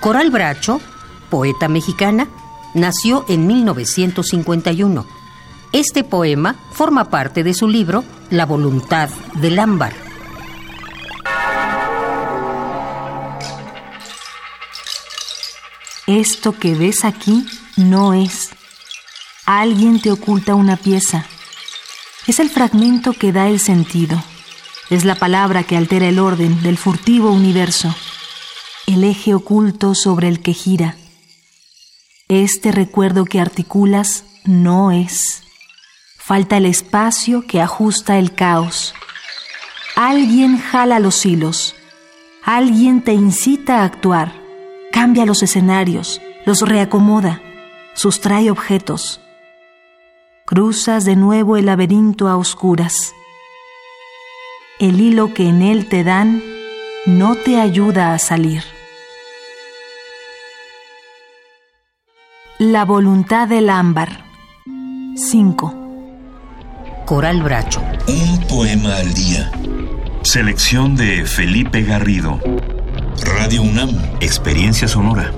Coral Bracho, poeta mexicana, nació en 1951. Este poema forma parte de su libro La voluntad del ámbar. Esto que ves aquí no es. Alguien te oculta una pieza. Es el fragmento que da el sentido. Es la palabra que altera el orden del furtivo universo el eje oculto sobre el que gira. Este recuerdo que articulas no es. Falta el espacio que ajusta el caos. Alguien jala los hilos. Alguien te incita a actuar. Cambia los escenarios, los reacomoda, sustrae objetos. Cruzas de nuevo el laberinto a oscuras. El hilo que en él te dan no te ayuda a salir. La voluntad del ámbar. 5. Coral Bracho. Un poema al día. Selección de Felipe Garrido. Radio UNAM. Experiencia sonora.